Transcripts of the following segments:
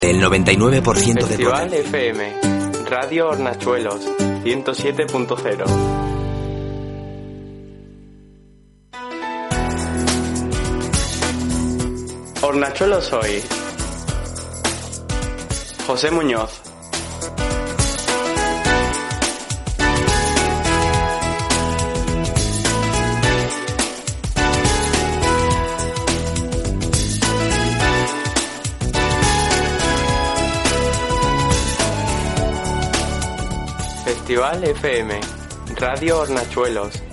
El 99% de Festival FM, Radio Hornachuelos, 107.0. Hornachuelos hoy. José Muñoz. Festival FM, Radio Hornachuelos.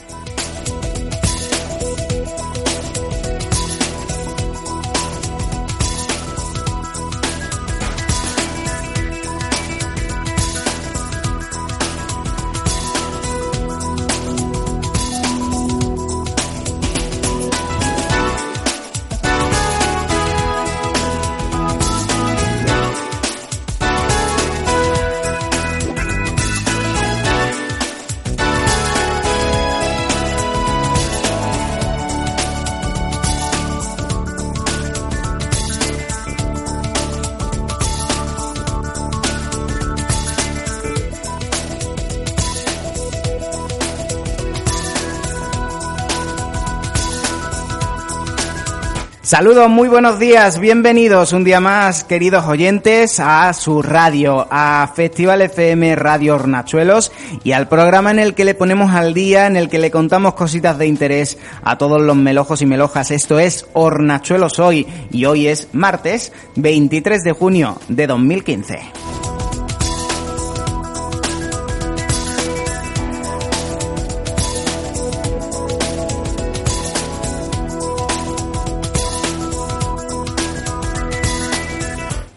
Saludos, muy buenos días, bienvenidos un día más, queridos oyentes, a su radio, a Festival FM Radio Hornachuelos y al programa en el que le ponemos al día, en el que le contamos cositas de interés a todos los melojos y melojas. Esto es Hornachuelos hoy y hoy es martes 23 de junio de 2015.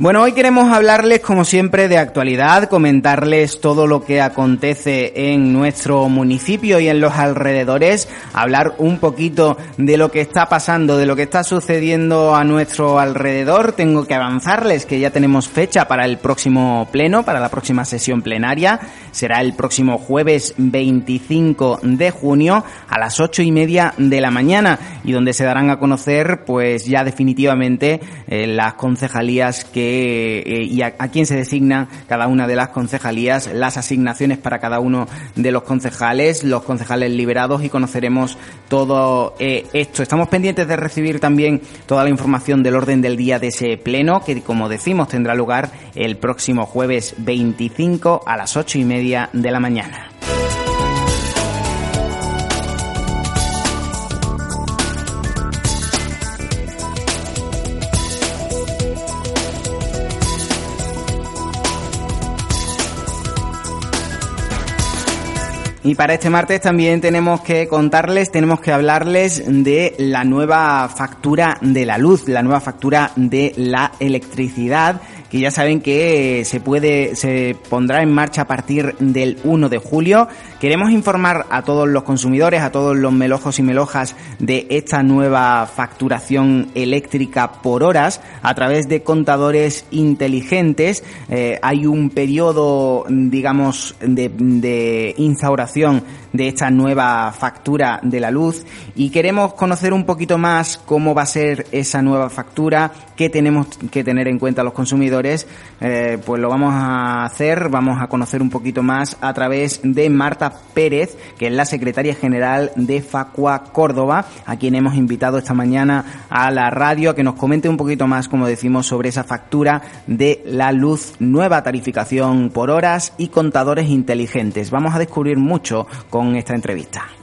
Bueno, hoy queremos hablarles, como siempre, de actualidad, comentarles todo lo que acontece en nuestro municipio y en los alrededores, hablar un poquito de lo que está pasando, de lo que está sucediendo a nuestro alrededor. Tengo que avanzarles que ya tenemos fecha para el próximo pleno, para la próxima sesión plenaria. Será el próximo jueves 25 de junio a las ocho y media de la mañana y donde se darán a conocer, pues ya definitivamente, eh, las concejalías que eh, y a, quién se designa cada una de las concejalías, las asignaciones para cada uno de los concejales, los concejales liberados y conoceremos todo eh, esto. Estamos pendientes de recibir también toda la información del orden del día de ese pleno que, como decimos, tendrá lugar el próximo jueves 25 a las ocho y media de la mañana. Y para este martes también tenemos que contarles, tenemos que hablarles de la nueva factura de la luz, la nueva factura de la electricidad que ya saben que se puede, se pondrá en marcha a partir del 1 de julio. Queremos informar a todos los consumidores, a todos los melojos y melojas de esta nueva facturación eléctrica por horas a través de contadores inteligentes. Eh, hay un periodo, digamos, de, de instauración de esta nueva factura de la luz y queremos conocer un poquito más cómo va a ser esa nueva factura, qué tenemos que tener en cuenta los consumidores, eh, pues lo vamos a hacer, vamos a conocer un poquito más a través de Marta Pérez, que es la secretaria general de Facua Córdoba, a quien hemos invitado esta mañana a la radio a que nos comente un poquito más, como decimos, sobre esa factura de la luz, nueva tarificación por horas y contadores inteligentes. Vamos a descubrir mucho con esta entrevista.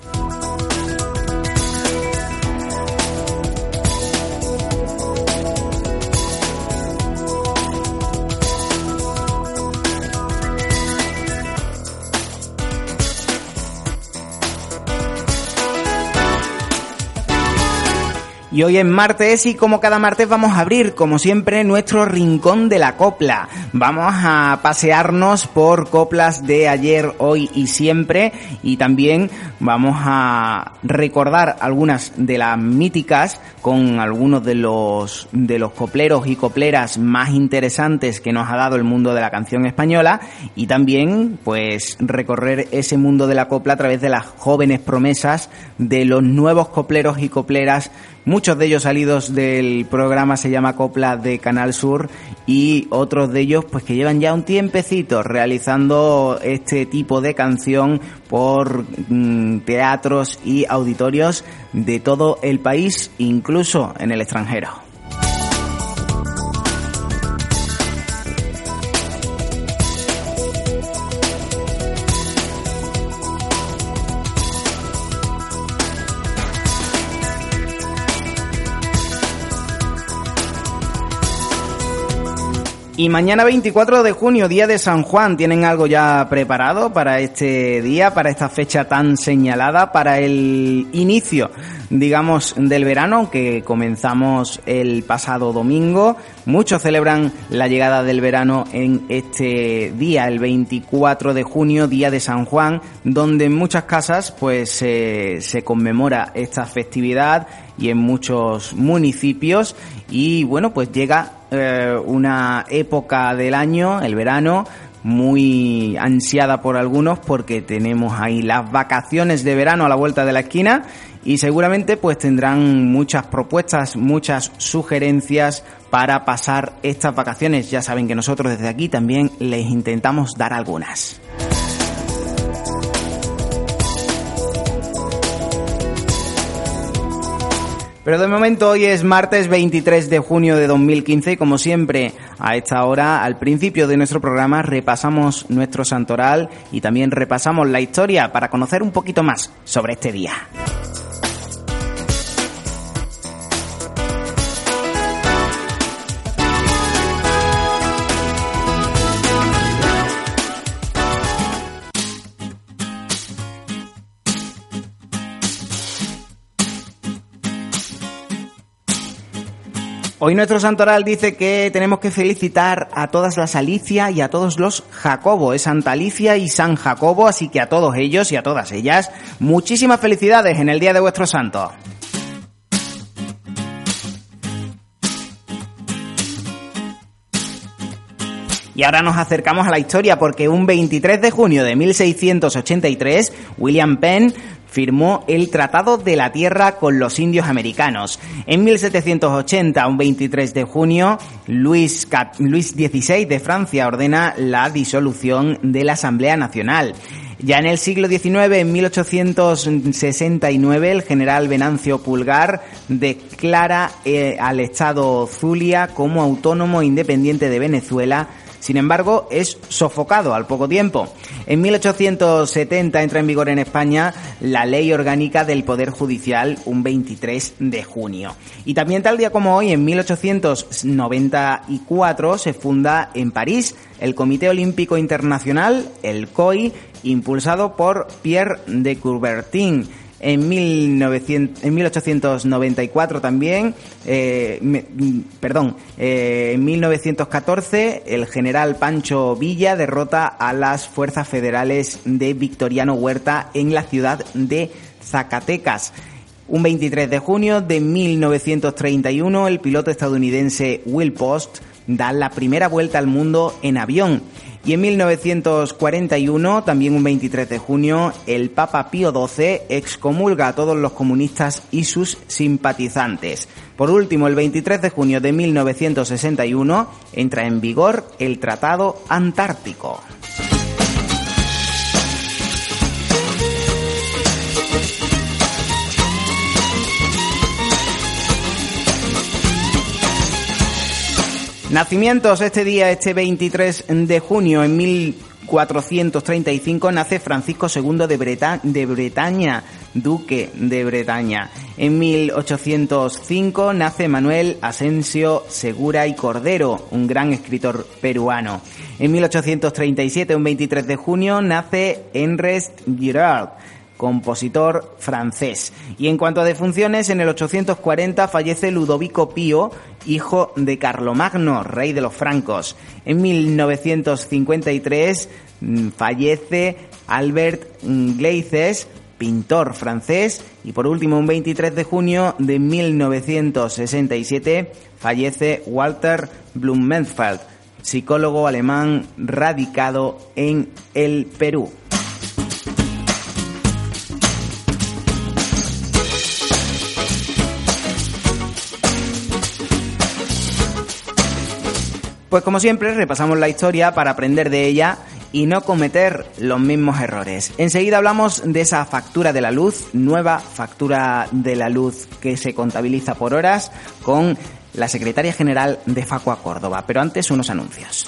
Y hoy es martes y como cada martes vamos a abrir, como siempre, nuestro rincón de la copla. Vamos a pasearnos por coplas de ayer, hoy y siempre y también vamos a recordar algunas de las míticas con algunos de los de los copleros y copleras más interesantes que nos ha dado el mundo de la canción española y también pues recorrer ese mundo de la copla a través de las jóvenes promesas de los nuevos copleros y copleras Muchos de ellos salidos del programa se llama Copla de Canal Sur y otros de ellos pues que llevan ya un tiempecito realizando este tipo de canción por mm, teatros y auditorios de todo el país, incluso en el extranjero. Y mañana 24 de junio, día de San Juan, ¿tienen algo ya preparado para este día, para esta fecha tan señalada, para el inicio, digamos, del verano, que comenzamos el pasado domingo? Muchos celebran la llegada del verano en este día, el 24 de junio, día de San Juan, donde en muchas casas pues se conmemora esta festividad y en muchos municipios y bueno pues llega eh, una época del año, el verano, muy ansiada por algunos porque tenemos ahí las vacaciones de verano a la vuelta de la esquina y seguramente pues tendrán muchas propuestas, muchas sugerencias para pasar estas vacaciones. Ya saben que nosotros desde aquí también les intentamos dar algunas. Pero de momento hoy es martes 23 de junio de 2015 y como siempre a esta hora, al principio de nuestro programa, repasamos nuestro santoral y también repasamos la historia para conocer un poquito más sobre este día. Hoy nuestro santoral dice que tenemos que felicitar a todas las Alicia y a todos los Jacobo. Es Santa Alicia y San Jacobo, así que a todos ellos y a todas ellas, muchísimas felicidades en el Día de vuestro santo. Y ahora nos acercamos a la historia porque un 23 de junio de 1683, William Penn firmó el Tratado de la Tierra con los indios americanos. En 1780, un 23 de junio, Luis, XVI de Francia ordena la disolución de la Asamblea Nacional. Ya en el siglo XIX, en 1869, el general Venancio Pulgar declara eh, al Estado Zulia como autónomo independiente de Venezuela sin embargo, es sofocado al poco tiempo. En 1870 entra en vigor en España la Ley Orgánica del Poder Judicial un 23 de junio. Y también tal día como hoy, en 1894, se funda en París el Comité Olímpico Internacional, el COI, impulsado por Pierre de Coubertin en, 1894 también, eh, perdón, eh, en 1914 el general Pancho Villa derrota a las fuerzas federales de Victoriano Huerta en la ciudad de Zacatecas. Un 23 de junio de 1931 el piloto estadounidense Will Post da la primera vuelta al mundo en avión y en 1941, también un 23 de junio, el Papa Pío XII excomulga a todos los comunistas y sus simpatizantes. Por último, el 23 de junio de 1961 entra en vigor el Tratado Antártico. Nacimientos este día, este 23 de junio, en 1435 nace Francisco II de, Bretaña, duque de Bretaña. En 1805 nace Manuel Asensio Segura y Cordero, un gran escritor peruano. En 1837, un 23 de junio, nace Enrest Girard compositor francés. Y en cuanto a defunciones, en el 840 fallece Ludovico Pío, hijo de Carlomagno, rey de los francos. En 1953 mm, fallece Albert Gleizes, pintor francés. Y por último, un 23 de junio de 1967 fallece Walter Blumenfeld, psicólogo alemán radicado en el Perú. Pues como siempre, repasamos la historia para aprender de ella y no cometer los mismos errores. Enseguida hablamos de esa factura de la luz, nueva factura de la luz que se contabiliza por horas con la secretaria general de Facua Córdoba. Pero antes unos anuncios.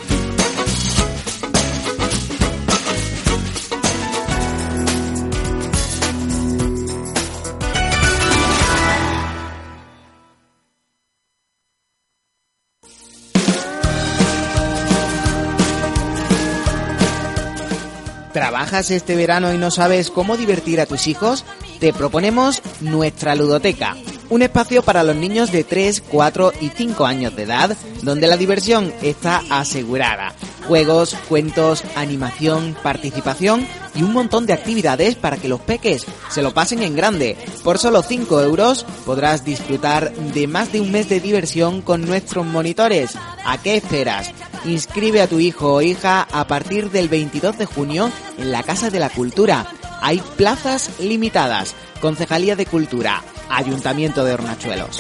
¿Trabajas este verano y no sabes cómo divertir a tus hijos? Te proponemos nuestra ludoteca, un espacio para los niños de 3, 4 y 5 años de edad, donde la diversión está asegurada. Juegos, cuentos, animación, participación y un montón de actividades para que los peques se lo pasen en grande. Por solo 5 euros podrás disfrutar de más de un mes de diversión con nuestros monitores. ¿A qué esperas? Inscribe a tu hijo o hija a partir del 22 de junio en la Casa de la Cultura. Hay plazas limitadas. Concejalía de Cultura, Ayuntamiento de Hornachuelos.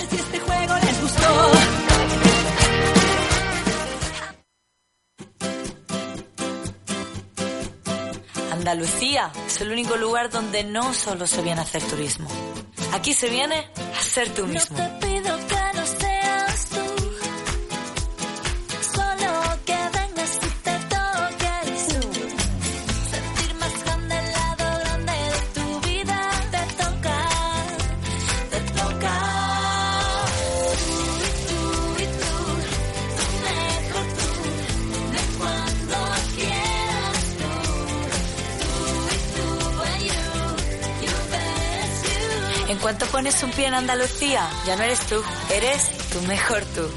Andalucía es el único lugar donde no solo se viene a hacer turismo. Aquí se viene a ser tú mismo. Cuanto pones un pie en Andalucía, ya no eres tú, eres tu mejor tú.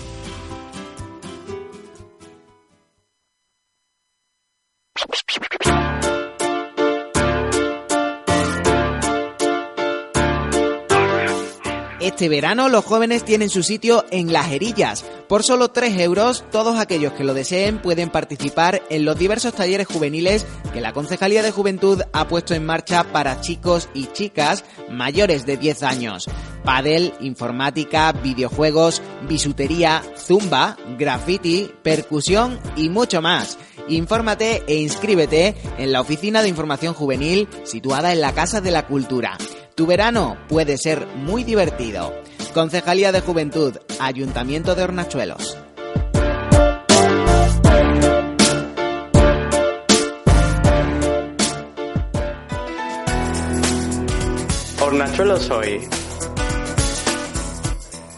Este verano los jóvenes tienen su sitio en Las Herillas. Por solo 3 euros, todos aquellos que lo deseen pueden participar en los diversos talleres juveniles que la Concejalía de Juventud ha puesto en marcha para chicos y chicas mayores de 10 años. Padel, informática, videojuegos, bisutería, zumba, graffiti, percusión y mucho más. Infórmate e inscríbete en la Oficina de Información Juvenil situada en la Casa de la Cultura. Tu verano puede ser muy divertido. Concejalía de Juventud, Ayuntamiento de Hornachuelos. Hornachuelos hoy.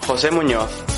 José Muñoz.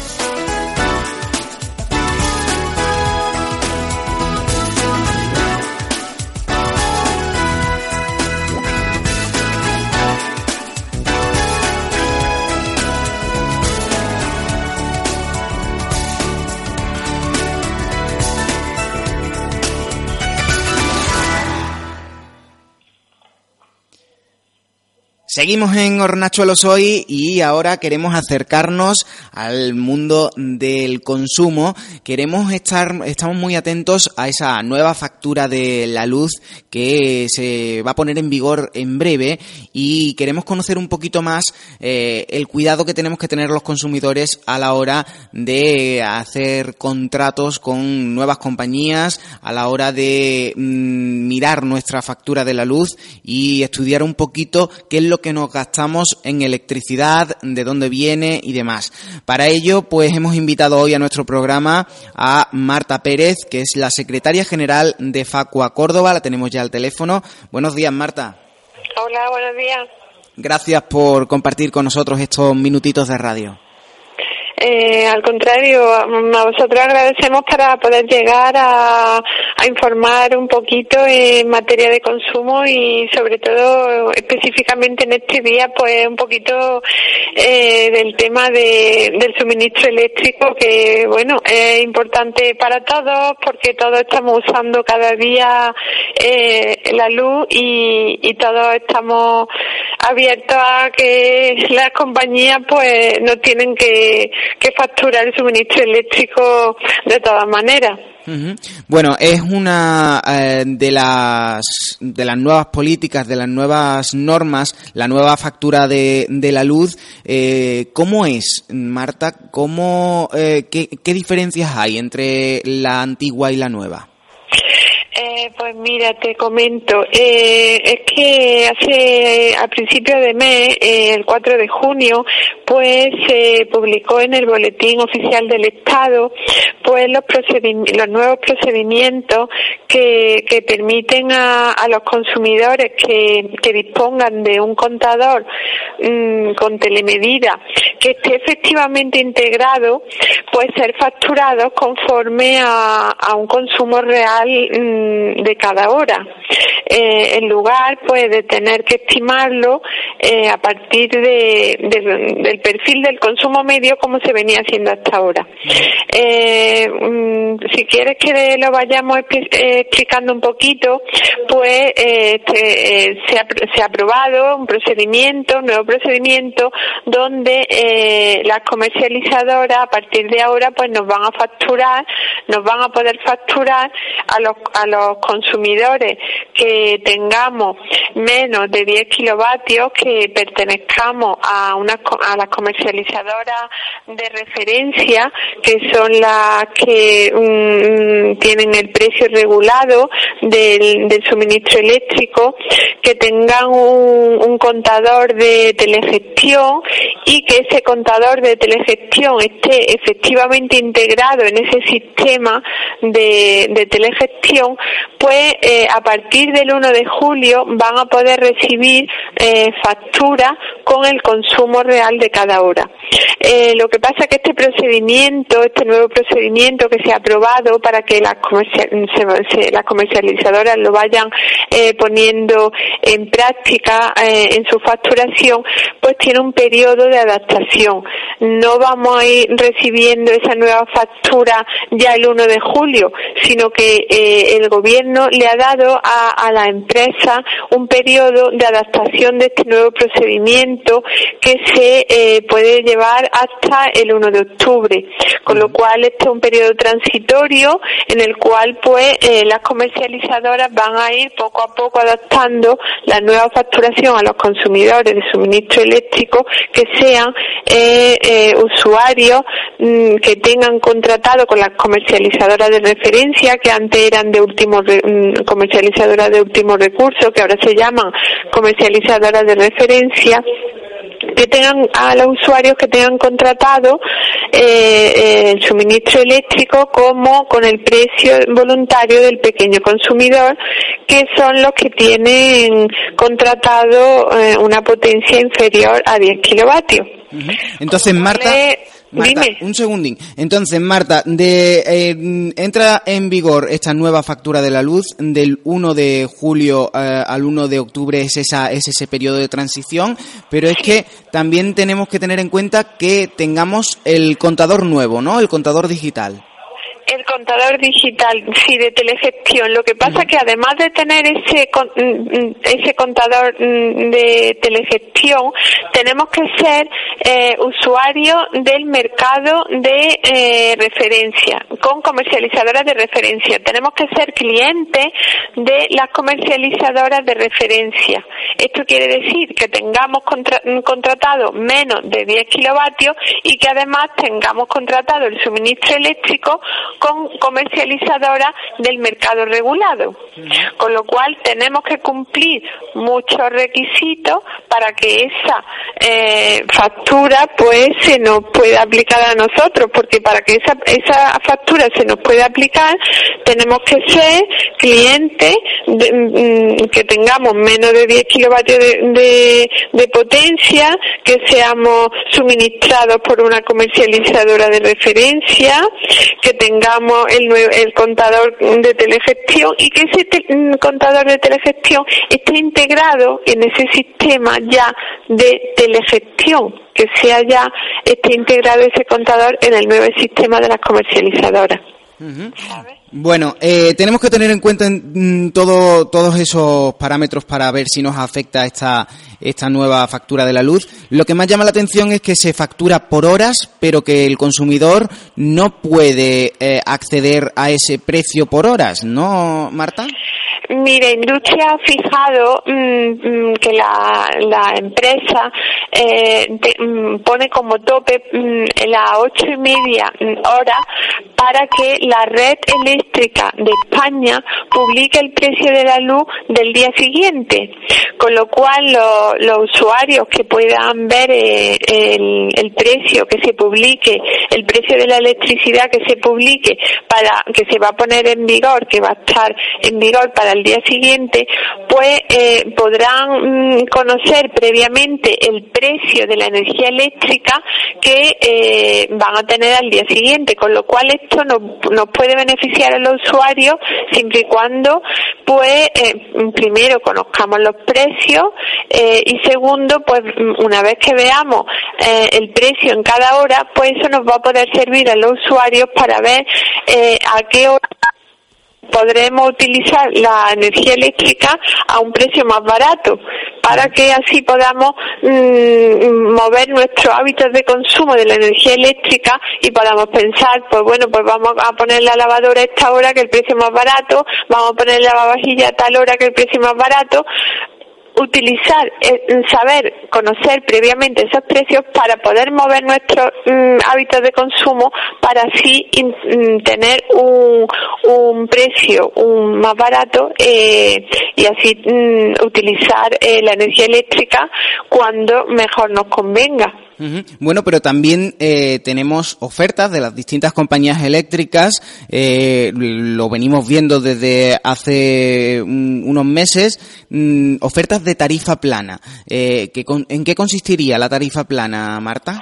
Seguimos en Hornachuelos hoy y ahora queremos acercarnos al mundo del consumo. Queremos estar, estamos muy atentos a esa nueva factura de la luz que se va a poner en vigor en breve y queremos conocer un poquito más eh, el cuidado que tenemos que tener los consumidores a la hora de hacer contratos con nuevas compañías, a la hora de mm, mirar nuestra factura de la luz y estudiar un poquito qué es lo que nos gastamos en electricidad, de dónde viene y demás. Para ello, pues hemos invitado hoy a nuestro programa a Marta Pérez, que es la secretaria general de Facua Córdoba, la tenemos ya al teléfono. Buenos días, Marta. Hola, buenos días. Gracias por compartir con nosotros estos minutitos de radio. Eh, al contrario, a vosotros agradecemos para poder llegar a, a, informar un poquito en materia de consumo y sobre todo específicamente en este día pues un poquito eh, del tema de, del suministro eléctrico que bueno es importante para todos porque todos estamos usando cada día eh, la luz y, y todos estamos abiertos a que las compañías pues no tienen que, que facturar el suministro eléctrico de todas maneras. Bueno, es una eh, de las de las nuevas políticas, de las nuevas normas, la nueva factura de, de la luz. Eh, ¿Cómo es, Marta? ¿Cómo, eh, qué, qué diferencias hay entre la antigua y la nueva? Eh, pues mira, te comento, eh, es que hace a principios de mes, eh, el 4 de junio, pues se publicó en el boletín oficial del Estado, pues los los nuevos procedimientos que, que permiten a, a los consumidores que, que dispongan de un contador mmm, con telemedida que esté efectivamente integrado, pues ser facturados conforme a, a un consumo real mmm, de cada hora, eh, en lugar pues de tener que estimarlo eh, a partir de, de, del perfil del consumo medio como se venía haciendo hasta ahora. Eh, mm, si quieres que lo vayamos eh, explicando un poquito, pues este, se, ha, se ha aprobado un procedimiento, un nuevo procedimiento, donde las comercializadoras a partir de ahora pues nos van a facturar, nos van a poder facturar a los, a los consumidores que tengamos menos de 10 kilovatios, que pertenezcamos a, una, a las comercializadoras de referencia, que son las que um, tienen el precio regulado del, suministro eléctrico, que tengan un, un contador de telegestión y que ese contador de telegestión esté efectivamente integrado en ese sistema de telegestión pues eh, a partir del 1 de julio van a poder recibir eh, factura con el consumo real de cada hora. Eh, lo que pasa es que este procedimiento, este nuevo procedimiento que se ha aprobado para que las, comercializadoras lo vayan eh, poniendo en práctica en su facturación, pues tiene un periodo de adaptación. No vamos a ir recibiendo esa nueva factura ya el 1 de julio, sino que eh, el gobierno le ha dado a, a la empresa un periodo de adaptación de este nuevo procedimiento que se eh, puede llevar hasta el 1 de octubre, con lo cual este es un periodo transitorio en el cual pues eh, las comercializadoras van a ir poco a poco adaptando la nueva facturación a los consumidores de suministro eléctrico que sean eh, eh, usuarios mmm, que tengan contratado con las comercializadoras de referencia que antes eran de último re, mmm, comercializadoras de último recurso que ahora se llaman comercializadoras de referencia que tengan a los usuarios que tengan contratado eh, eh, el suministro eléctrico como con el precio voluntario del pequeño consumidor que son los que tienen contratado una potencia inferior a 10 kilovatios. Entonces, Marta... Marta, Dime. un segundín. Entonces, Marta, de, eh, entra en vigor esta nueva factura de la luz del 1 de julio eh, al 1 de octubre es esa es ese periodo de transición, pero es que también tenemos que tener en cuenta que tengamos el contador nuevo, ¿no? El contador digital. El contador digital, sí, de telegestión. Lo que pasa es que además de tener ese ese contador de telegestión, tenemos que ser eh, usuarios del mercado de eh, referencia, con comercializadoras de referencia. Tenemos que ser clientes de las comercializadoras de referencia. Esto quiere decir que tengamos contra contratado menos de 10 kilovatios y que además tengamos contratado el suministro eléctrico con comercializadoras del mercado regulado. Con lo cual tenemos que cumplir muchos requisitos para que esa eh, factura pues se nos pueda aplicar a nosotros, porque para que esa, esa factura se nos pueda aplicar tenemos que ser clientes mm, que tengamos menos de 10 kilovatios de, de, potencia, que seamos suministrados por una comercializadora de referencia, que tengamos el, el contador de telegestión y que ese mm, contador de telegestión esté integrado en ese sistema ya de telegestión, que sea ya esté integrado ese contador en el nuevo sistema de las comercializadoras. Bueno, eh, tenemos que tener en cuenta mm, todo, todos esos parámetros para ver si nos afecta esta, esta nueva factura de la luz. Lo que más llama la atención es que se factura por horas, pero que el consumidor no puede eh, acceder a ese precio por horas, ¿no, Marta? Mire, Industria ha fijado mm, mm, que la, la empresa eh, mm, pone como tope las ocho y media hora para que la red eléctrica de España publique el precio de la luz del día siguiente, con lo cual los usuarios que puedan ver eh, el, el precio que se publique, el precio de la electricidad que se publique para que se va a poner en vigor, que va a estar en vigor para el día siguiente, pues eh, podrán mm, conocer previamente el precio de la energía eléctrica que eh, van a tener al día siguiente, con lo cual esto nos, nos puede beneficiar a los usuarios siempre y cuando, pues, eh, primero conozcamos los precios y segundo, pues, una vez que veamos el precio en cada hora, pues eso nos va a poder servir a los usuarios para ver a qué hora podremos utilizar la energía eléctrica a un precio más barato para que así podamos mm, mover nuestros hábitos de consumo de la energía eléctrica y podamos pensar, pues bueno, pues vamos a poner la lavadora a esta hora que el precio más barato, vamos a poner la lavavajilla a tal hora que el precio más barato, utilizar, eh, saber, conocer previamente esos precios para poder mover nuestros mm, hábitos de consumo para así mm, tener un, un precio un más barato eh, y así mm, utilizar eh, la energía eléctrica cuando mejor nos convenga. Bueno, pero también eh, tenemos ofertas de las distintas compañías eléctricas, eh, lo venimos viendo desde hace unos meses, mm, ofertas de tarifa plana. Eh, ¿En qué consistiría la tarifa plana, Marta?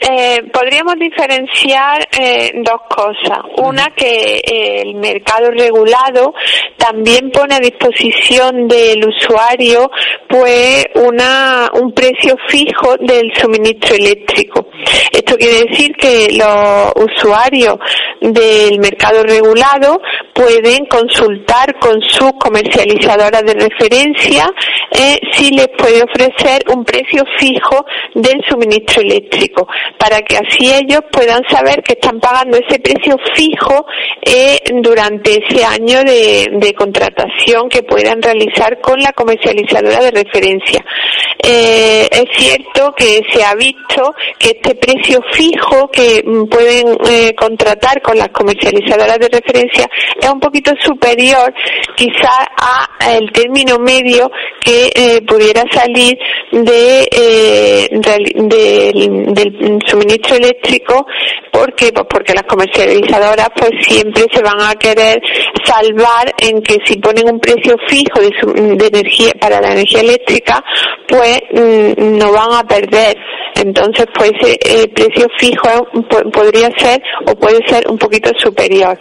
Eh, podríamos diferenciar eh, dos cosas. Una, que eh, el mercado regulado también pone a disposición del usuario pues una, un precio fijo del suministro eléctrico. Esto quiere decir que los usuarios del mercado regulado pueden consultar con sus comercializadoras de referencia si les puede ofrecer un precio fijo del suministro eléctrico para que así ellos puedan saber que están pagando ese precio fijo eh, durante ese año de, de, contratación que puedan realizar con la comercializadora de referencia. Eh, es cierto que se ha visto que este precio fijo que mm, pueden eh, contratar con las comercializadoras de referencia es un poquito superior quizá a el término medio que eh, pudiera salir de, eh, del suministro eléctrico porque pues porque las comercializadoras pues siempre se van a querer salvar en que si ponen un precio fijo de, de energía para la energía eléctrica pues mm, no van a perder. Entonces pues ese precio fijo podría ser o puede ser un poquito superior.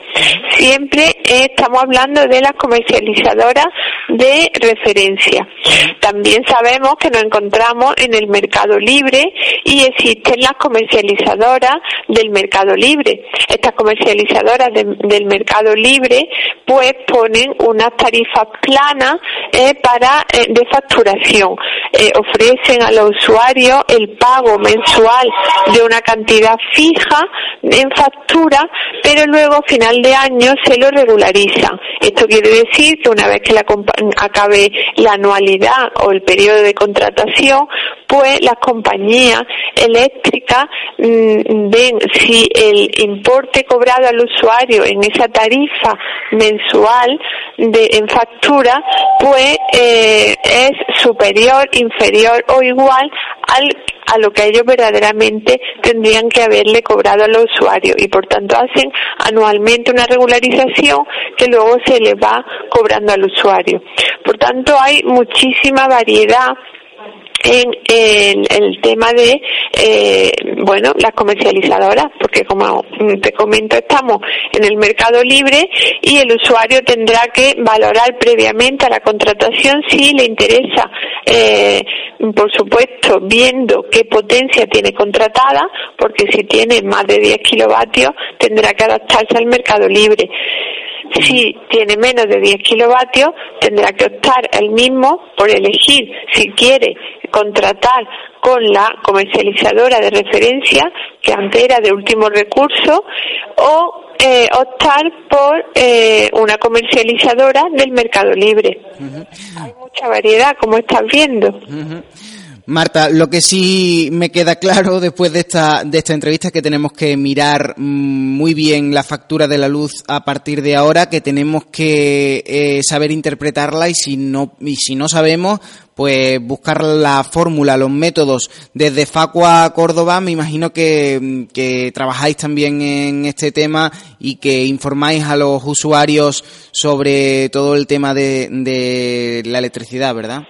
Siempre estamos hablando de las comercializadoras de referencia. También sabemos que nos encontramos en el mercado libre y existen las comercializadoras del mercado libre estas comercializadoras del mercado libre pues ponen unas tarifas planas eh, para eh, de facturación ofrecen a los usuarios el pago mensual de una cantidad fija en factura, pero luego a final de año se lo regulariza. Esto quiere decir que una vez que la acabe la anualidad o el periodo de contratación, pues las compañías eléctricas mm, ven si el importe cobrado al usuario en esa tarifa mensual de en factura pues eh, es superior, inferior o igual al a lo que ellos verdaderamente tendrían que haberle cobrado al usuario y por tanto hacen anualmente una regularización que luego se le va cobrando al usuario. Por tanto hay muchísima variedad en, el tema de, eh, bueno, las comercializadoras, porque como te comento, estamos en el mercado libre y el usuario tendrá que valorar previamente a la contratación si le interesa, eh, por supuesto, viendo qué potencia tiene contratada, porque si tiene más de 10 kilovatios tendrá que adaptarse al mercado libre. Si tiene menos de 10 kilovatios, tendrá que optar el mismo por elegir si quiere contratar con la comercializadora de referencia, que antes era de último recurso, o eh, optar por eh, una comercializadora del mercado libre. Hay mucha variedad, como estás viendo. Marta, lo que sí me queda claro después de esta, de esta entrevista es que tenemos que mirar mm, muy bien la factura de la luz a partir de ahora, que tenemos que eh, saber interpretarla y si no, y si no sabemos, pues buscar la fórmula, los métodos. Desde Facua Córdoba me imagino que, mm, que trabajáis también en este tema y que informáis a los usuarios sobre todo el tema de, de la electricidad, ¿verdad?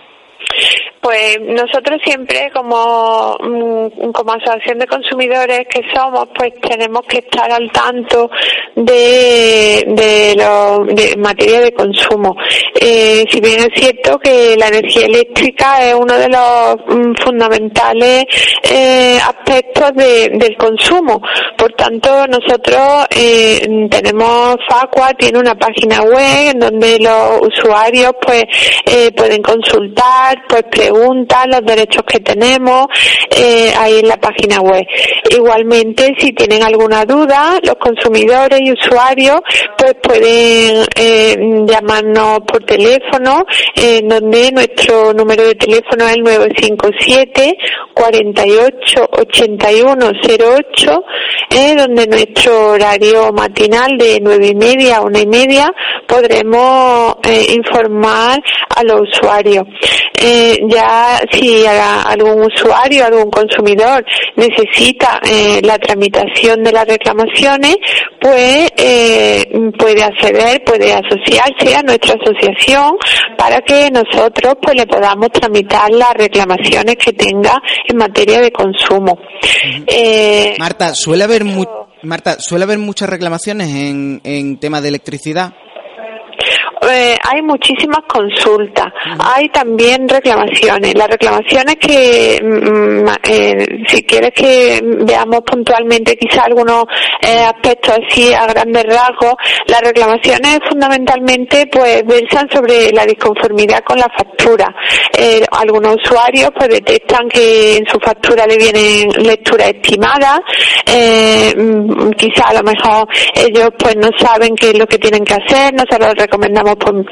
Pues nosotros siempre como, mm, como asociación de consumidores que somos, pues tenemos que estar al tanto de, de, lo, de materia de consumo. Eh, si bien es cierto que la energía eléctrica es uno de los mm, fundamentales eh, aspectos de, del consumo. Por tanto, nosotros eh, tenemos Facua, tiene una página web en donde los usuarios pues eh, pueden consultar, pues preguntas, los derechos que tenemos eh, ahí en la página web. Igualmente, si tienen alguna duda, los consumidores y usuarios pues pueden eh, llamarnos por teléfono, en donde nuestro número de teléfono es el 957 48 81 08, eh, donde nuestro horario matinal de nueve y media a una y media podremos eh, informar a los usuarios. Eh, ya si algún usuario, algún consumidor necesita eh, la tramitación de las reclamaciones, pues eh, puede acceder, puede asociarse a nuestra asociación para que nosotros pues le podamos tramitar las reclamaciones que tenga en materia de consumo. Marta, suele haber Marta, suele haber muchas reclamaciones en, en tema de electricidad. Eh, hay muchísimas consultas, hay también reclamaciones. Las reclamaciones que, mm, eh, si quieres que veamos puntualmente quizá algunos eh, aspectos así a grandes rasgos, las reclamaciones fundamentalmente pues versan sobre la disconformidad con la factura. algunos usuarios pues detectan que en su factura le vienen lecturas estimadas, mm, quizá a lo mejor ellos pues no saben qué es lo que tienen que hacer, nosotros recomendamos pues,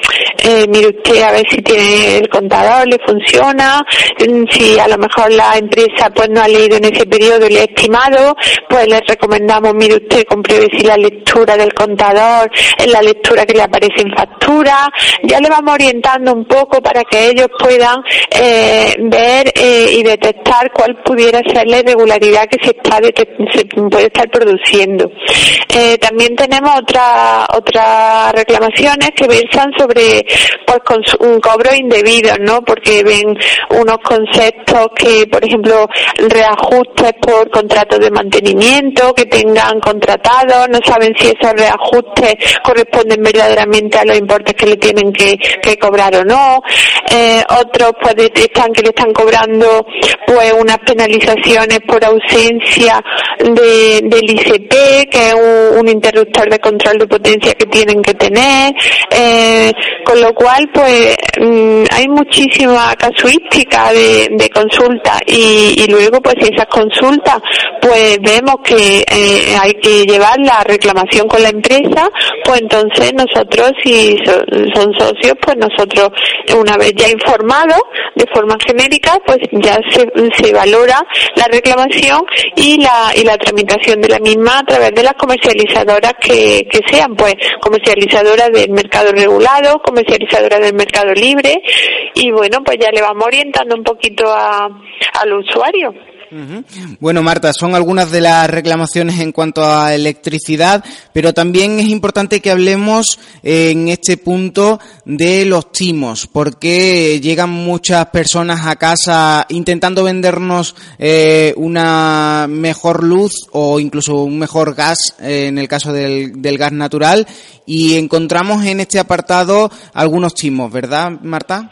eh, mire usted a ver si tiene el contador, le funciona, mm, si a lo mejor la empresa pues no ha leído en ese periodo y le ha estimado, pues le recomendamos, mire usted, compruebe si la lectura del contador es la lectura que le aparece en factura, ya le vamos orientando un poco para que ellos puedan eh, ver eh, y detectar cuál pudiera ser la irregularidad que se está se puede estar produciendo. Eh, también tenemos otra otras reclamaciones que versan sobre pues, con un cobro indebido, ¿no? Porque ven unos conceptos que, por ejemplo, reajustes por contratos de mantenimiento que tengan contratados, no saben si esos reajustes corresponden verdaderamente a los importes que le tienen que, cobrar o no. Eh, otros pues detectan que le están cobrando pues unas penalizaciones por ausencia de, del ICP, que es un, un interruptor de control de potencia que tienen que tener. Eh, Con lo cual, pues mm, hay muchísima casuística de, de consulta y, y luego, pues esas consultas, pues vemos que eh, hay que llevar la reclamación con la empresa, pues entonces nosotros, si son socios, pues nosotros, una vez ya informados, de forma genérica, pues ya se, se valora la reclamación y la, y la tramitación de la misma a través de las comercializadoras que, que sean, pues comercializadoras del mercado regulado, comercializadoras del mercado libre y bueno, pues ya le vamos orientando un poquito a, al usuario. Bueno, Marta, son algunas de las reclamaciones en cuanto a electricidad, pero también es importante que hablemos eh, en este punto de los timos, porque llegan muchas personas a casa intentando vendernos eh, una mejor luz o incluso un mejor gas, eh, en el caso del, del gas natural, y encontramos en este apartado algunos timos, ¿verdad, Marta?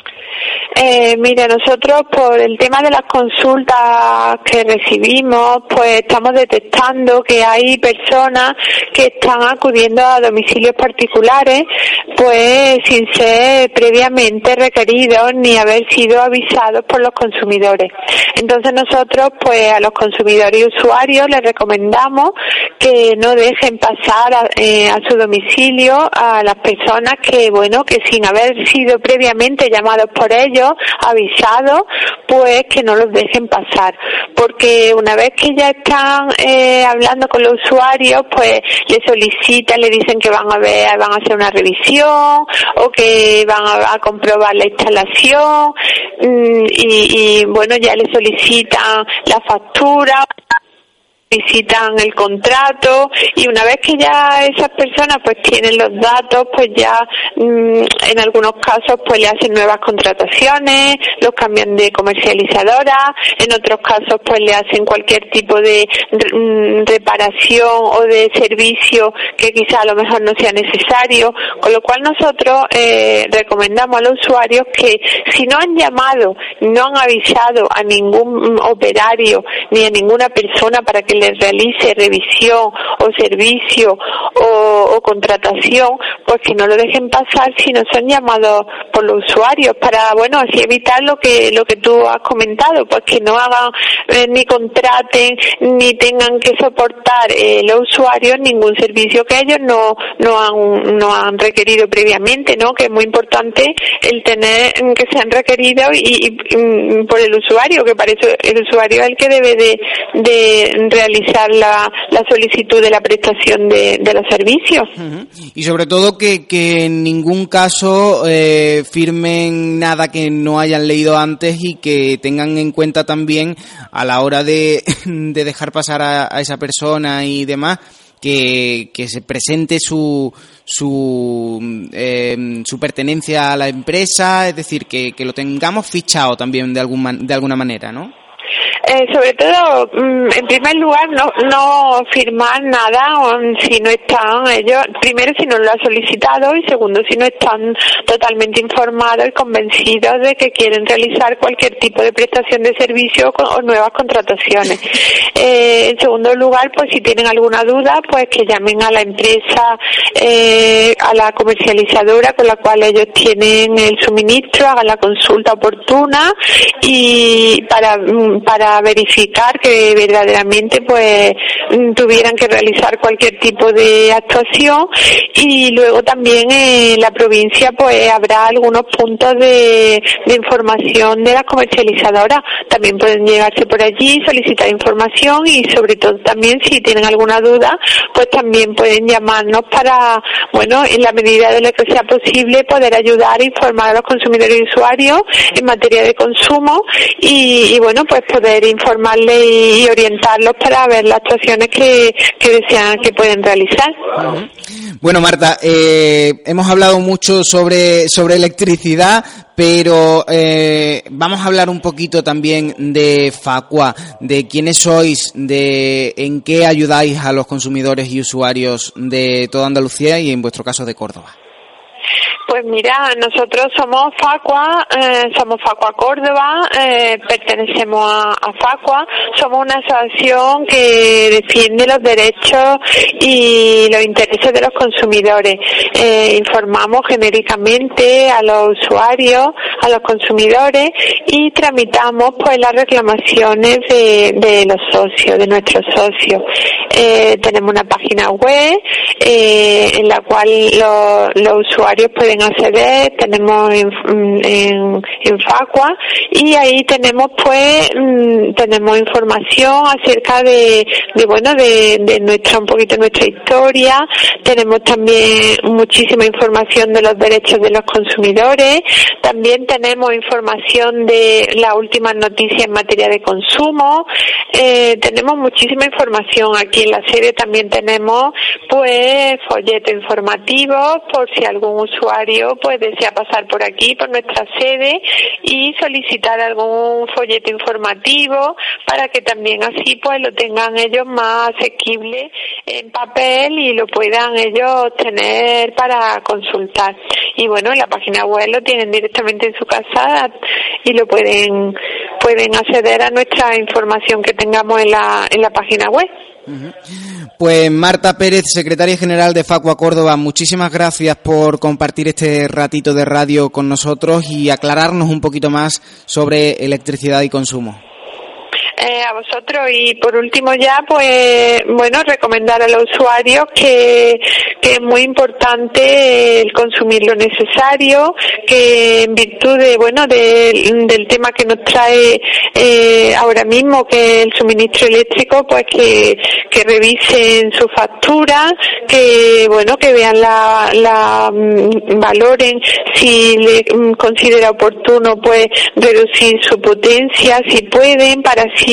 Eh, mira, nosotros por el tema de las consultas que recibimos, pues estamos detectando que hay personas que están acudiendo a domicilios particulares, pues sin ser previamente requeridos ni haber sido avisados por los consumidores. Entonces nosotros, pues a los consumidores y usuarios les recomendamos que no dejen pasar a, eh, a su domicilio a las personas que, bueno, que sin haber sido previamente llamados por ellos avisados, pues que no los dejen pasar. Porque una vez que ya están eh, hablando con los usuarios, pues le solicitan, le dicen que van a ver, van a hacer una revisión o que van a, comprobar la instalación mm, y, y bueno, ya le solicitan la factura visitan el contrato y una vez que ya esas personas pues tienen los datos pues ya mm, en algunos casos pues le hacen nuevas contrataciones los cambian de comercializadora en otros casos pues le hacen cualquier tipo de mm, reparación o de servicio que quizá a lo mejor no sea necesario con lo cual nosotros eh, recomendamos a los usuarios que si no han llamado no han avisado a ningún operario ni a ninguna persona para que les realice revisión o servicio o, contratación, pues que no lo dejen pasar si no son llamados por los usuarios para, bueno, así evitar lo que lo que tú has comentado, pues que no hagan eh, ni contraten ni tengan que soportar eh, los usuarios ningún servicio que ellos no no han no han requerido previamente, ¿no? Que es muy importante el tener que sean requeridos y, y, y por el usuario, que para eso el usuario es el que debe de, de realizar la, la solicitud de la prestación de, de los servicios. Y sobre todo que, que en ningún caso eh, firmen nada que no hayan leído antes y que tengan en cuenta también a la hora de, de dejar pasar a, a esa persona y demás que, que se presente su su, eh, su pertenencia a la empresa, es decir, que, que lo tengamos fichado también de, algún, de alguna manera, ¿no? Eh, sobre todo, mm, en primer lugar, no, no firmar nada si no están ellos, primero si no lo ha solicitado y segundo si no están totalmente informados y convencidos de que quieren realizar cualquier tipo de prestación de servicio o nuevas contrataciones. Eh, en segundo lugar, pues si tienen alguna duda, pues que llamen a la empresa, eh, a la comercializadora con la cual ellos tienen el suministro, hagan la consulta oportuna y para, mm, para verificar que verdaderamente pues mm, tuvieran que realizar cualquier tipo de actuación. Y luego también en la provincia pues habrá algunos puntos de, información de las comercializadoras. También pueden llegarse por allí solicitar información y sobre todo también si tienen alguna duda pues también pueden llamarnos para bueno en la medida de lo que sea posible poder ayudar e informar a los consumidores y usuarios en materia de consumo. Y, y bueno pues poder informarles y orientarlos para ver las actuaciones que, que desean que pueden realizar. Bueno, Marta, eh, hemos hablado mucho sobre, sobre electricidad, pero eh, vamos a hablar un poquito también de Facua, de quiénes sois, de en qué ayudáis a los consumidores y usuarios de toda Andalucía y en vuestro caso de Córdoba. Pues mira, nosotros somos Facua, eh, somos Facua Córdoba, eh, pertenecemos a, a, Facua, somos una asociación que defiende los derechos y los intereses de los consumidores. Eh, informamos genéricamente a los usuarios, a los consumidores y tramitamos pues las reclamaciones de, de los socios, de nuestros socios. Eh, tenemos una página web eh, en la cual lo, los usuarios pueden acceder, tenemos en, en, en, Facua y ahí tenemos pues mm, tenemos información acerca de, de bueno de, de, nuestra un poquito nuestra historia, tenemos también muchísima información de los derechos de los consumidores, también tenemos información de las últimas noticias en materia de consumo, eh, tenemos muchísima información aquí en la serie. También tenemos pues folletos informativos por si algún usuario pues desea pasar por aquí por nuestra sede y solicitar algún folleto informativo para que también así pues lo tengan ellos más asequible en papel y lo puedan ellos tener para consultar. Y bueno en la página web lo tienen directamente en su casa y lo pueden pueden acceder a nuestra información que tengamos en la en la página web pues Marta Pérez, secretaria general de Facua Córdoba, muchísimas gracias por compartir este ratito de radio con nosotros y aclararnos un poquito más sobre electricidad y consumo. Eh, a vosotros. Y por último ya pues bueno recomendar a los usuarios que, que es muy importante el consumir lo necesario que en virtud de bueno de, del tema que nos trae eh, ahora mismo que el suministro eléctrico pues que, que revisen su factura que bueno que vean la, la valoren si le considera oportuno pues reducir su potencia si pueden para así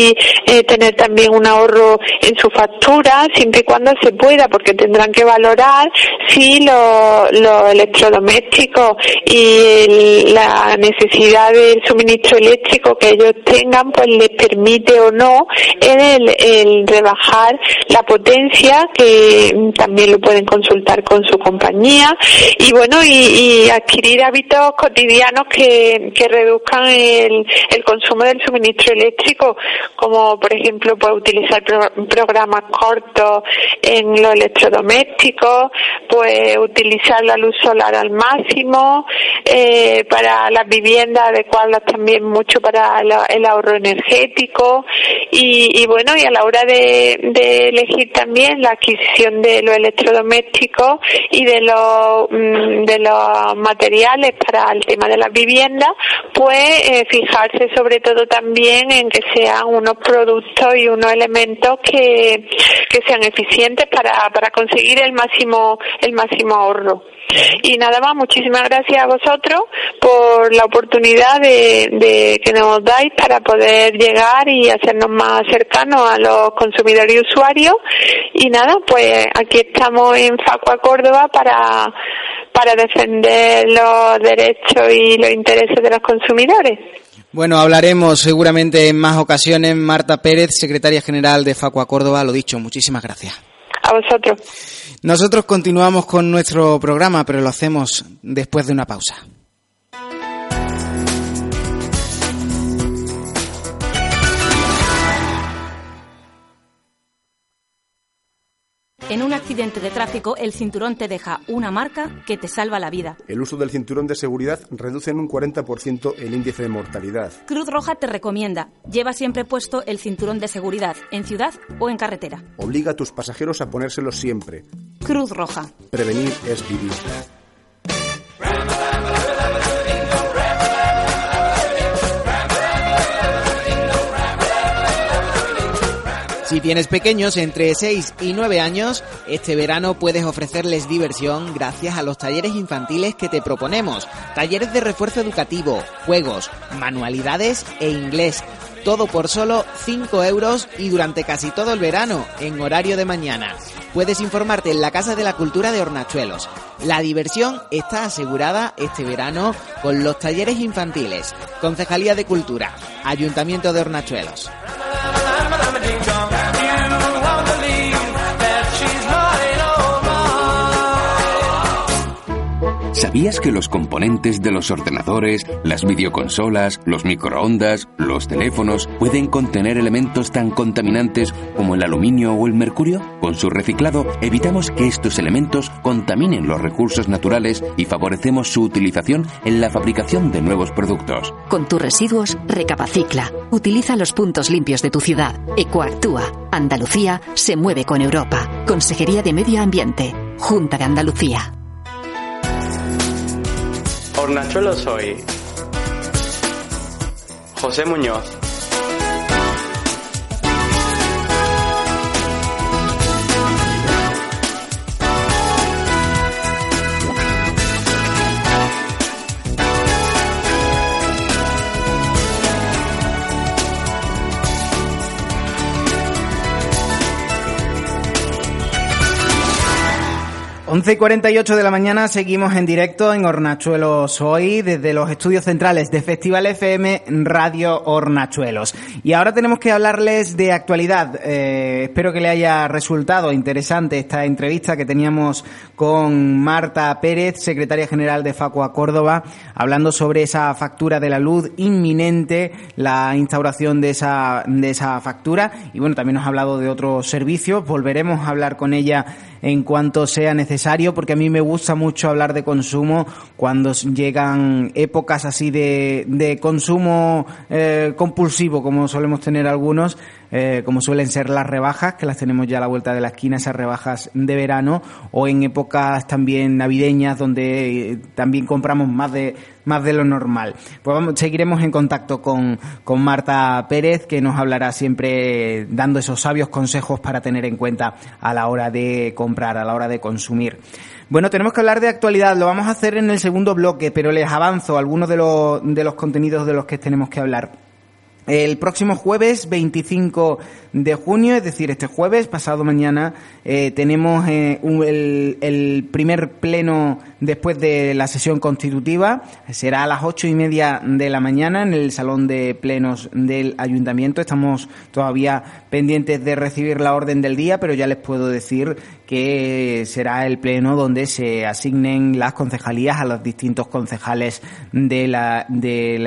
eh, tener también un ahorro en su factura, siempre y cuando se pueda, porque tendrán que valorar si los lo electrodomésticos y la necesidad del suministro eléctrico que ellos tengan, pues les permite o no el, el rebajar la potencia, que también lo pueden consultar con su compañía, y bueno, y, y adquirir hábitos cotidianos que, que reduzcan el, el consumo del suministro eléctrico, como por ejemplo puede utilizar programas cortos en los electrodomésticos, puede utilizar la luz solar al máximo, eh, para las viviendas adecuarlas también mucho para el ahorro energético. Y, y, bueno, y a la hora de, de, elegir también la adquisición de los electrodomésticos y de los, mm, de los materiales para el tema de las viviendas, pues eh, fijarse sobre todo también en que sean unos productos y unos elementos que, que sean eficientes para, para conseguir el máximo, el máximo ahorro. Y nada más, muchísimas gracias a vosotros por la oportunidad de, de, que nos dais para poder llegar y hacernos más cercanos a los consumidores y usuarios. Y nada, pues aquí estamos en Facua Córdoba para, para defender los derechos y los intereses de los consumidores. Bueno, hablaremos seguramente en más ocasiones. Marta Pérez, secretaria general de Facua Córdoba, lo dicho, muchísimas gracias. A vosotros. Nosotros continuamos con nuestro programa, pero lo hacemos después de una pausa. En un accidente de tráfico, el cinturón te deja una marca que te salva la vida. El uso del cinturón de seguridad reduce en un 40% el índice de mortalidad. Cruz Roja te recomienda, lleva siempre puesto el cinturón de seguridad, en ciudad o en carretera. Obliga a tus pasajeros a ponérselo siempre. Cruz Roja. Prevenir es vivir. Si tienes pequeños entre 6 y 9 años, este verano puedes ofrecerles diversión gracias a los talleres infantiles que te proponemos. Talleres de refuerzo educativo, juegos, manualidades e inglés. Todo por solo 5 euros y durante casi todo el verano, en horario de mañana. Puedes informarte en la Casa de la Cultura de Hornachuelos. La diversión está asegurada este verano con los talleres infantiles. Concejalía de Cultura, Ayuntamiento de Hornachuelos. ¿Sabías que los componentes de los ordenadores, las videoconsolas, los microondas, los teléfonos pueden contener elementos tan contaminantes como el aluminio o el mercurio? Con su reciclado evitamos que estos elementos contaminen los recursos naturales y favorecemos su utilización en la fabricación de nuevos productos. Con tus residuos, recapacicla. Utiliza los puntos limpios de tu ciudad. Ecoactúa. Andalucía se mueve con Europa. Consejería de Medio Ambiente. Junta de Andalucía. Hornachuelo soy. José Muñoz. 11 y 48 de la mañana seguimos en directo en Hornachuelos hoy desde los estudios centrales de Festival FM Radio Hornachuelos. Y ahora tenemos que hablarles de actualidad. Eh, espero que le haya resultado interesante esta entrevista que teníamos con Marta Pérez, secretaria general de Facua Córdoba, hablando sobre esa factura de la luz inminente, la instauración de esa, de esa factura. Y bueno, también nos ha hablado de otros servicios. Volveremos a hablar con ella en cuanto sea necesario, porque a mí me gusta mucho hablar de consumo cuando llegan épocas así de, de consumo eh, compulsivo, como solemos tener algunos, eh, como suelen ser las rebajas, que las tenemos ya a la vuelta de la esquina, esas rebajas de verano, o en épocas también navideñas donde eh, también compramos más de más de lo normal. Pues vamos, seguiremos en contacto con, con Marta Pérez, que nos hablará siempre dando esos sabios consejos para tener en cuenta a la hora de comprar, a la hora de consumir. Bueno, tenemos que hablar de actualidad, lo vamos a hacer en el segundo bloque, pero les avanzo algunos de los, de los contenidos de los que tenemos que hablar. El próximo jueves 25 de junio, es decir, este jueves, pasado mañana, eh, tenemos eh, el, primer pleno después de la sesión constitutiva. Será a las ocho y media de la mañana en el salón de plenos del ayuntamiento. Estamos todavía pendientes de recibir la orden del día, pero ya les puedo decir que será el pleno donde se asignen las concejalías a los distintos concejales de la, de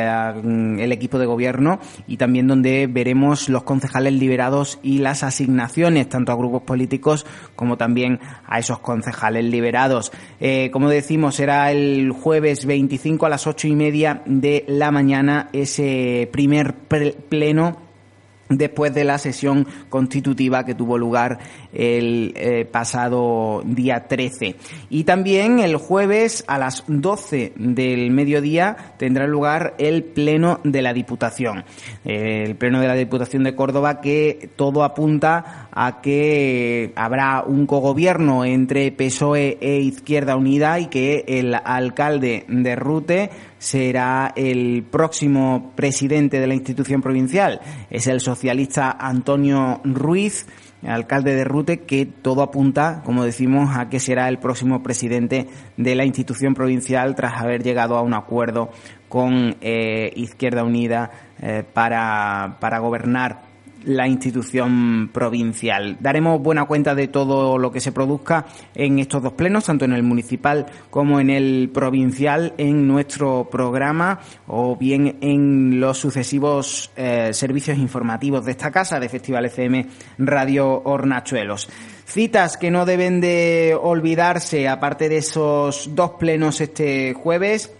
mm, el equipo de gobierno y también donde veremos los concejales liberados y las asignaciones tanto a grupos políticos como también a esos concejales liberados. Eh, como decimos, será el jueves 25 a las ocho y media de la mañana ese primer pleno después de la sesión constitutiva que tuvo lugar el eh, pasado día 13. Y también el jueves a las 12 del mediodía tendrá lugar el Pleno de la Diputación. el Pleno de la Diputación de Córdoba que todo apunta a que habrá un cogobierno entre PSOE e Izquierda Unida y que el alcalde de Rute será el próximo presidente de la institución provincial. Es el socialista Antonio Ruiz, alcalde de Rute, que todo apunta, como decimos, a que será el próximo presidente de la institución provincial tras haber llegado a un acuerdo con eh, Izquierda Unida eh, para, para gobernar la institución provincial. Daremos buena cuenta de todo lo que se produzca en estos dos plenos, tanto en el municipal como en el provincial, en nuestro programa o bien en los sucesivos eh, servicios informativos de esta casa de Festival FM Radio Hornachuelos. Citas que no deben de olvidarse, aparte de esos dos plenos este jueves,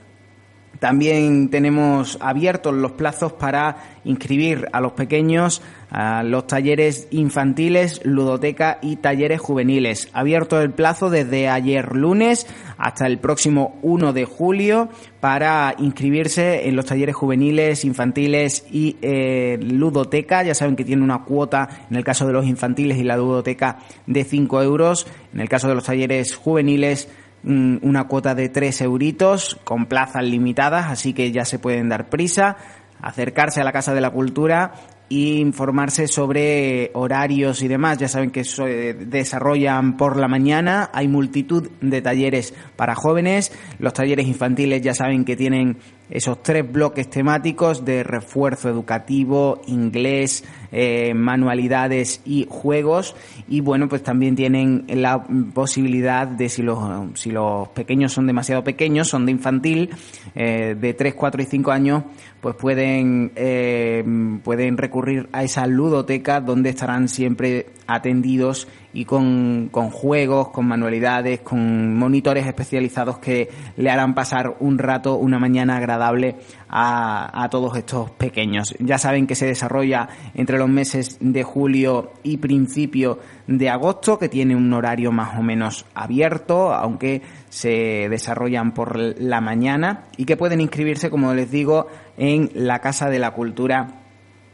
también tenemos abiertos los plazos para inscribir a los pequeños a los talleres infantiles, ludoteca y talleres juveniles. Abierto el plazo desde ayer lunes hasta el próximo 1 de julio para inscribirse en los talleres juveniles, infantiles y eh, ludoteca. Ya saben que tiene una cuota en el caso de los infantiles y la ludoteca de 5 euros. En el caso de los talleres juveniles una cuota de 3 euritos con plazas limitadas, así que ya se pueden dar prisa, acercarse a la Casa de la Cultura informarse sobre horarios y demás. Ya saben que se desarrollan por la mañana, hay multitud de talleres para jóvenes, los talleres infantiles ya saben que tienen esos tres bloques temáticos de refuerzo educativo, inglés, eh, manualidades y juegos. Y bueno, pues también tienen la posibilidad de, si los, si los pequeños son demasiado pequeños, son de infantil, eh, de 3, 4 y 5 años, pues pueden, eh, pueden recurrir a esa ludoteca donde estarán siempre atendidos y con, con, juegos, con manualidades, con monitores especializados que le harán pasar un rato, una mañana agradable a, a, todos estos pequeños. Ya saben que se desarrolla entre los meses de julio y principio de agosto, que tiene un horario más o menos abierto, aunque se desarrollan por la mañana y que pueden inscribirse, como les digo, en la Casa de la Cultura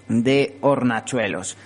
de Hornachuelos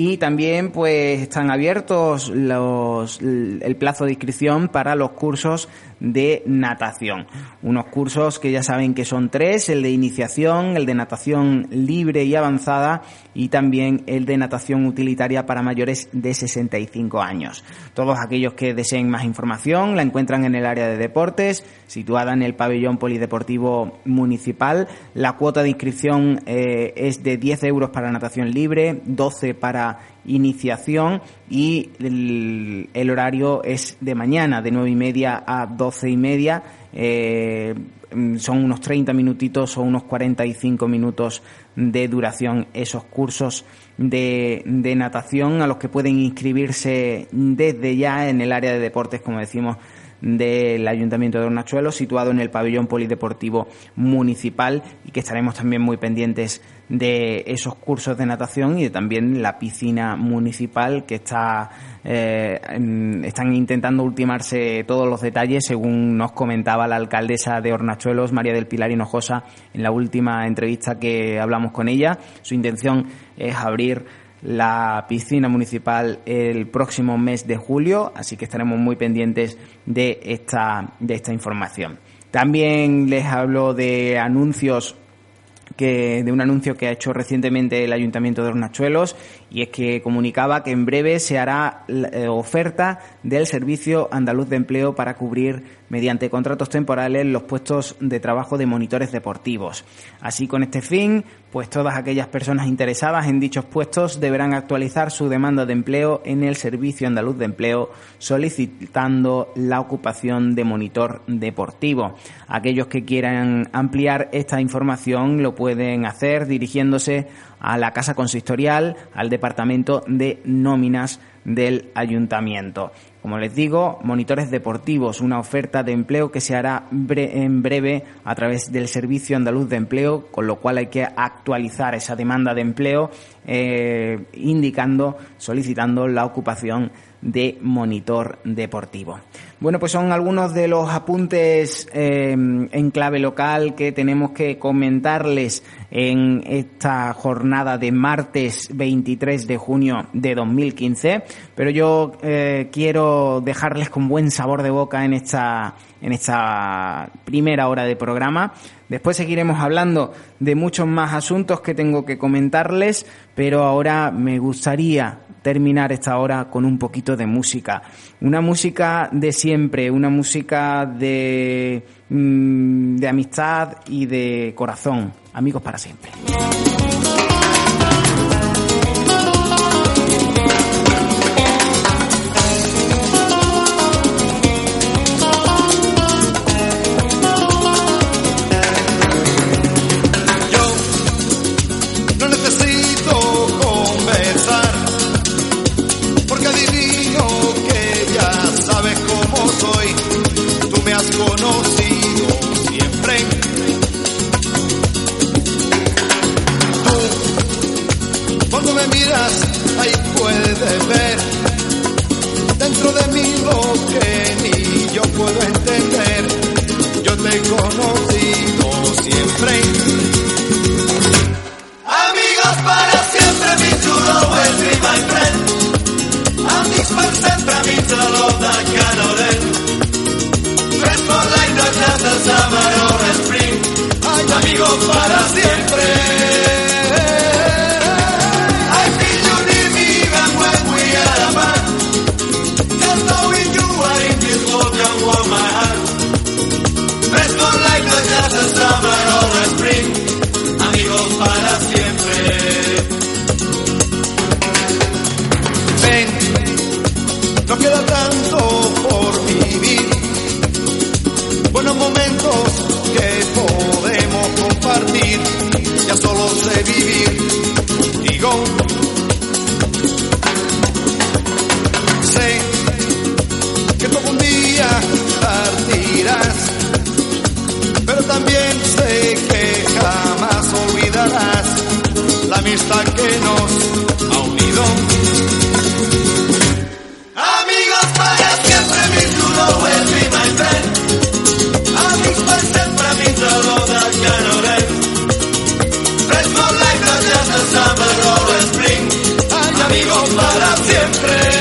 y también pues están abiertos los, el plazo de inscripción para los cursos de natación. Unos cursos que ya saben que son tres, el de iniciación, el de natación libre y avanzada y también el de natación utilitaria para mayores de 65 años. Todos aquellos que deseen más información la encuentran en el área de deportes, situada en el pabellón polideportivo municipal. La cuota de inscripción eh, es de 10 euros para natación libre, 12 para iniciación y el, horario es de mañana, de nueve y media a doce y media. Eh, son unos 30 minutitos o unos 45 minutos de duración esos cursos de, de natación a los que pueden inscribirse desde ya en el área de deportes, como decimos, del Ayuntamiento de Hornachuelos, situado en el pabellón polideportivo municipal y que estaremos también muy pendientes de esos cursos de natación y de también la piscina municipal que está eh, están intentando ultimarse todos los detalles según nos comentaba la alcaldesa de Hornachuelos María del Pilar Hinojosa en la última entrevista que hablamos con ella. Su intención es abrir la piscina municipal el próximo mes de julio, así que estaremos muy pendientes de esta, de esta información. También les hablo de anuncios que, de un anuncio que ha hecho recientemente el Ayuntamiento de Hornachuelos y es que comunicaba que en breve se hará eh, oferta del Servicio Andaluz de Empleo para cubrir mediante contratos temporales los puestos de trabajo de monitores deportivos. Así con este fin, pues todas aquellas personas interesadas en dichos puestos deberán actualizar su demanda de empleo en el Servicio Andaluz de Empleo solicitando la ocupación de monitor deportivo. Aquellos que quieran ampliar esta información lo pueden hacer dirigiéndose a la Casa Consistorial, al Departamento de Nóminas del Ayuntamiento. Como les digo, monitores deportivos, una oferta de empleo que se hará en breve a través del Servicio Andaluz de Empleo, con lo cual hay que actualizar esa demanda de empleo, eh, indicando, solicitando la ocupación de monitor deportivo. Bueno, pues son algunos de los apuntes eh, en clave local que tenemos que comentarles en esta jornada de martes 23 de junio de 2015, pero yo eh, quiero dejarles con buen sabor de boca en esta en esta primera hora de programa. Después seguiremos hablando de muchos más asuntos que tengo que comentarles, pero ahora me gustaría terminar esta hora con un poquito de música. Una música de siempre, una música de, mm, de amistad y de corazón. Amigos para siempre. amigos para siempre. siempre.